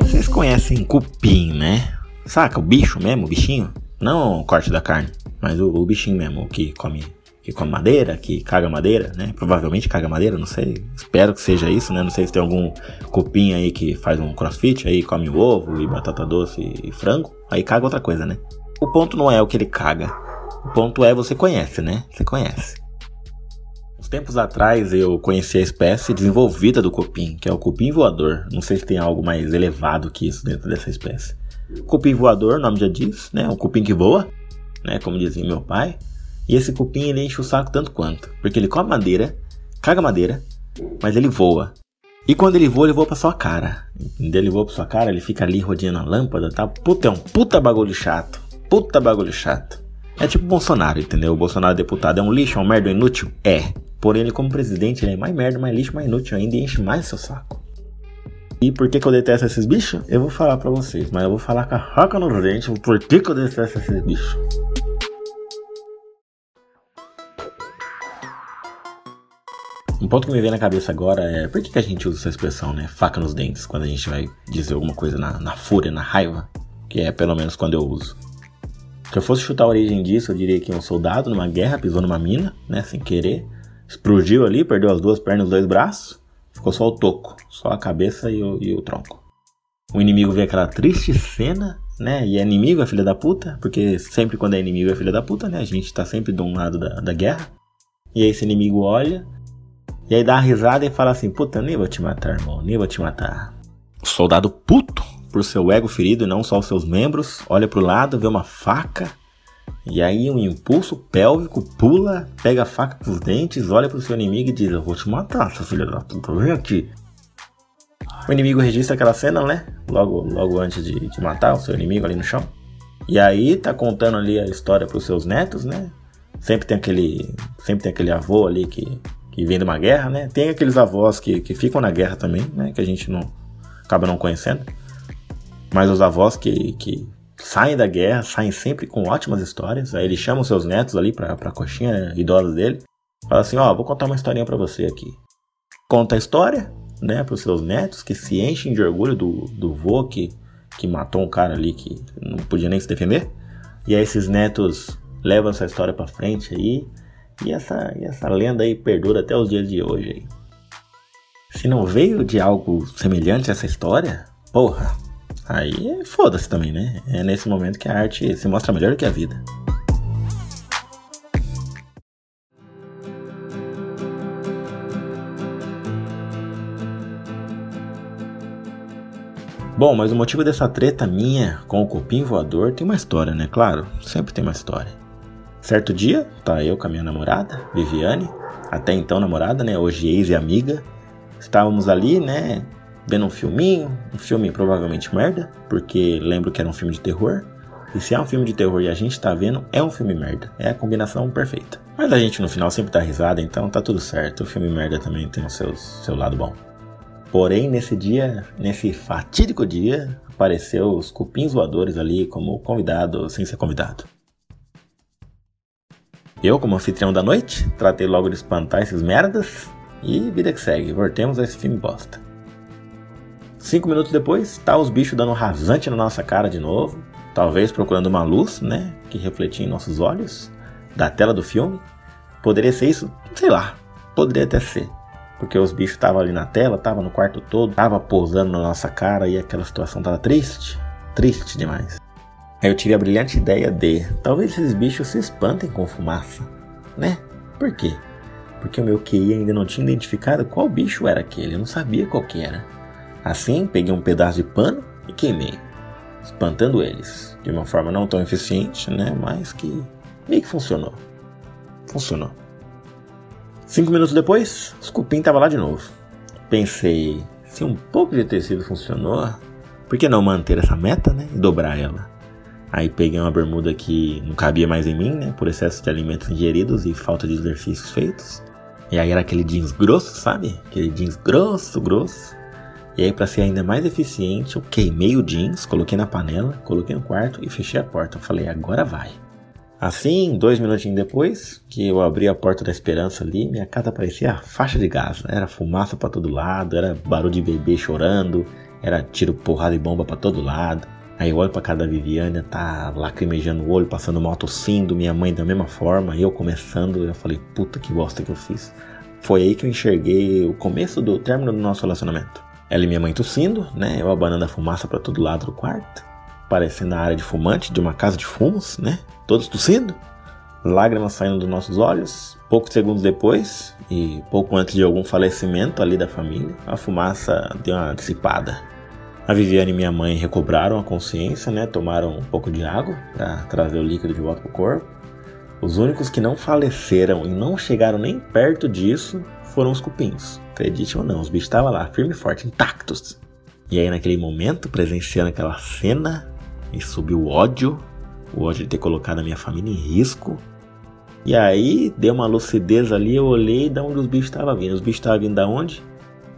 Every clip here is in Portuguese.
Vocês conhecem cupim, né? Saca? O bicho mesmo, o bichinho? Não o corte da carne, mas o, o bichinho mesmo, que come que come madeira, que caga madeira, né? Provavelmente caga madeira, não sei. Espero que seja isso, né? Não sei se tem algum cupim aí que faz um crossfit, aí come o ovo e batata doce e frango, aí caga outra coisa, né? O ponto não é o que ele caga. O ponto é você conhece, né? Você conhece. Tempos atrás eu conheci a espécie desenvolvida do cupim, que é o cupim voador. Não sei se tem algo mais elevado que isso dentro dessa espécie. Cupim voador, o nome já diz, né? Um cupim que voa, né? Como dizia meu pai. E esse cupim ele enche o saco tanto quanto, porque ele come madeira, caga madeira, mas ele voa. E quando ele voa, ele voa pra sua cara. Entendeu? Ele voa pra sua cara, ele fica ali rodeando a lâmpada, tá? Puta, é um puta bagulho chato. Puta bagulho chato. É tipo Bolsonaro, entendeu? O Bolsonaro é deputado é um lixo, é um merda inútil? É. Porém, ele como presidente, ele é mais merda, mais lixo, mais inútil ainda e enche mais seu saco. E por que, que eu detesto esses bichos? Eu vou falar pra vocês, mas eu vou falar com a roca no dente por que, que eu detesto esses bichos. Um ponto que me vem na cabeça agora é por que, que a gente usa essa expressão, né? Faca nos dentes, quando a gente vai dizer alguma coisa na, na fúria, na raiva, que é pelo menos quando eu uso. Se eu fosse chutar a origem disso, eu diria que um soldado numa guerra pisou numa mina, né, sem querer, explodiu ali, perdeu as duas pernas e os dois braços, ficou só o toco, só a cabeça e o, e o tronco. O inimigo vê aquela triste cena, né, e é inimigo, é filha da puta, porque sempre quando é inimigo é filha da puta, né, a gente tá sempre de um lado da, da guerra. E aí esse inimigo olha, e aí dá uma risada e fala assim: Puta, nem vou te matar, irmão, nem vou te matar. Soldado puto por seu ego ferido e não só os seus membros, olha pro lado, vê uma faca. E aí um impulso pélvico pula, pega a faca com os dentes, olha pro seu inimigo e diz: Eu vou te matar, seu filho da puta, vem aqui. O inimigo registra aquela cena, né? Logo, logo antes de, de matar o seu inimigo ali no chão. E aí tá contando ali a história pros seus netos, né? Sempre tem aquele, sempre tem aquele avô ali que que vem de uma guerra, né? Tem aqueles avós que, que ficam na guerra também, né? Que a gente não acaba não conhecendo. Mas os avós que, que saem da guerra, saem sempre com ótimas histórias. Aí ele chama os seus netos ali pra, pra coxinha né, idosa dele. Fala assim, ó, oh, vou contar uma historinha para você aqui. Conta a história, né, pros seus netos, que se enchem de orgulho do, do vô que, que matou um cara ali que não podia nem se defender. E aí esses netos levam essa história para frente aí e essa, e essa lenda aí perdura até os dias de hoje. Aí. Se não veio de algo semelhante a essa história, porra, aí foda-se também, né? É nesse momento que a arte se mostra melhor que a vida. Bom, mas o motivo dessa treta minha com o cupim voador tem uma história, né? Claro, sempre tem uma história. Certo dia, tá eu com a minha namorada, Viviane, até então namorada, né? Hoje ex e amiga. Estávamos ali, né? Vendo um filminho, um filme provavelmente merda, porque lembro que era um filme de terror. E se é um filme de terror e a gente tá vendo, é um filme merda. É a combinação perfeita. Mas a gente no final sempre dá risada, então tá tudo certo. O filme merda também tem o seu, seu lado bom. Porém, nesse dia, nesse fatídico dia, apareceu os cupins voadores ali como convidado, sem ser convidado. Eu, como anfitrião da noite, tratei logo de espantar esses merdas e vida que segue, voltemos a esse filme bosta. Cinco minutos depois, tá os bichos dando rasante na nossa cara de novo, talvez procurando uma luz, né, que refletia em nossos olhos, da tela do filme. Poderia ser isso? Sei lá, poderia até ser. Porque os bichos estavam ali na tela, estavam no quarto todo, estavam pousando na nossa cara e aquela situação tava triste, triste demais. Aí eu tive a brilhante ideia de talvez esses bichos se espantem com fumaça, né? Por quê? Porque o meu QI ainda não tinha identificado qual bicho era aquele, eu não sabia qual que era. Assim, peguei um pedaço de pano e queimei, espantando eles, de uma forma não tão eficiente, né? Mas que meio que funcionou. Funcionou. Cinco minutos depois, os cupim tava lá de novo. Pensei, se um pouco de tecido funcionou, por que não manter essa meta, né? E dobrar ela? Aí peguei uma bermuda que não cabia mais em mim, né? Por excesso de alimentos ingeridos e falta de exercícios feitos. E aí era aquele jeans grosso, sabe? Aquele jeans grosso, grosso. E aí, para ser ainda mais eficiente, eu queimei o jeans, coloquei na panela, coloquei no quarto e fechei a porta. Eu falei, agora vai. Assim, dois minutinhos depois, que eu abri a porta da esperança ali, minha casa parecia faixa de gás. Era fumaça para todo lado, era barulho de bebê chorando, era tiro, porrada e bomba para todo lado. Aí eu olho pra cara da Viviane, tá lacrimejando o olho, passando mal, tossindo, minha mãe da mesma forma, eu começando, eu falei, puta que bosta que eu fiz. Foi aí que eu enxerguei o começo do término do nosso relacionamento. Ela e minha mãe tossindo, né? Eu abanando a fumaça para todo lado do quarto, parecendo a área de fumante de uma casa de fumos, né? Todos tossindo, lágrimas saindo dos nossos olhos. Poucos segundos depois, e pouco antes de algum falecimento ali da família, a fumaça deu uma dissipada. A Viviane e minha mãe recobraram a consciência, né? Tomaram um pouco de água para trazer o líquido de volta pro corpo. Os únicos que não faleceram e não chegaram nem perto disso foram os cupins. Acredite ou não, os bichos estavam lá, firme e forte, intactos. E aí, naquele momento, presenciando aquela cena, me subiu o ódio, o ódio de ter colocado a minha família em risco. E aí, deu uma lucidez ali, eu olhei de onde os bichos estavam vindo. Os bichos estavam vindo da onde?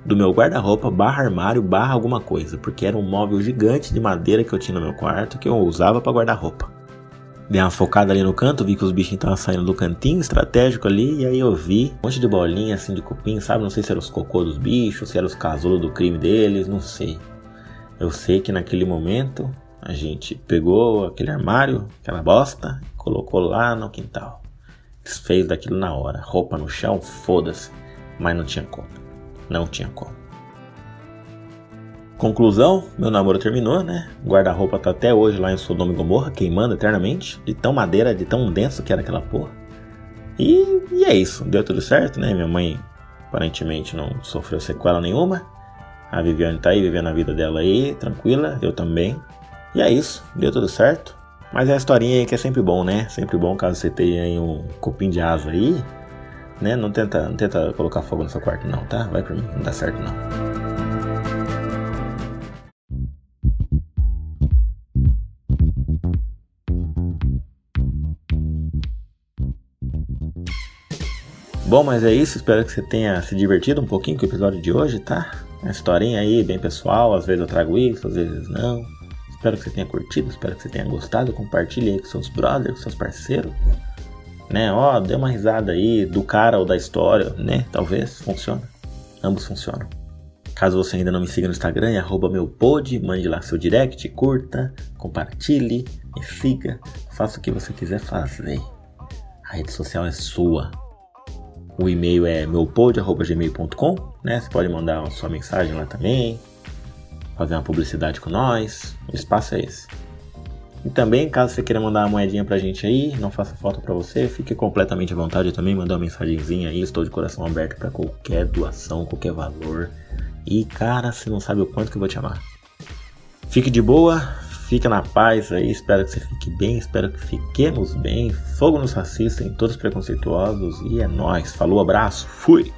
do meu guarda-roupa barra armário barra alguma coisa, porque era um móvel gigante de madeira que eu tinha no meu quarto que eu usava para guardar roupa. Dei uma focada ali no canto, vi que os bichinhos estavam saindo do cantinho estratégico ali, e aí eu vi um monte de bolinha assim de cupim, sabe? Não sei se eram os cocô dos bichos, se eram os casulos do crime deles, não sei. Eu sei que naquele momento a gente pegou aquele armário, aquela bosta, colocou lá no quintal. Desfez daquilo na hora. Roupa no chão, foda-se. Mas não tinha como. Não tinha como. Conclusão, meu namoro terminou, né? Guarda-roupa tá até hoje lá em Sodoma e Gomorra, queimando eternamente, de tão madeira, de tão denso que era aquela porra. E, e é isso, deu tudo certo, né? Minha mãe aparentemente não sofreu sequela nenhuma. A Viviane tá aí vivendo a vida dela aí, tranquila, eu também. E é isso, deu tudo certo. Mas é a historinha aí que é sempre bom, né? Sempre bom caso você tenha aí um cupim de asa aí, né? Não tenta, não tenta colocar fogo no seu quarto não, tá? Vai por mim, não dá certo não. Bom, mas é isso. Espero que você tenha se divertido um pouquinho com o episódio de hoje, tá? Uma historinha aí bem pessoal. Às vezes eu trago isso, às vezes não. Espero que você tenha curtido, espero que você tenha gostado. Compartilhe aí com seus brothers, com seus parceiros né? Ó, dê uma risada aí do cara ou da história, né? Talvez funcione. Ambos funcionam. Caso você ainda não me siga no Instagram, é arroba meu pod, mande lá seu direct, curta, compartilhe, me siga, faça o que você quiser fazer. A rede social é sua. O e-mail é meupod.gmail.com, né? Você pode mandar sua mensagem lá também, fazer uma publicidade com nós. O espaço é esse. E também, caso você queira mandar uma moedinha pra gente aí, não faça falta para você, fique completamente à vontade também, mandar uma mensagenzinha aí, estou de coração aberto para qualquer doação, qualquer valor. E cara, você não sabe o quanto que eu vou te amar. Fique de boa, fica na paz aí, espero que você fique bem, espero que fiquemos bem. Fogo nos racistas, em todos preconceituosos e é nós. Falou, abraço, fui!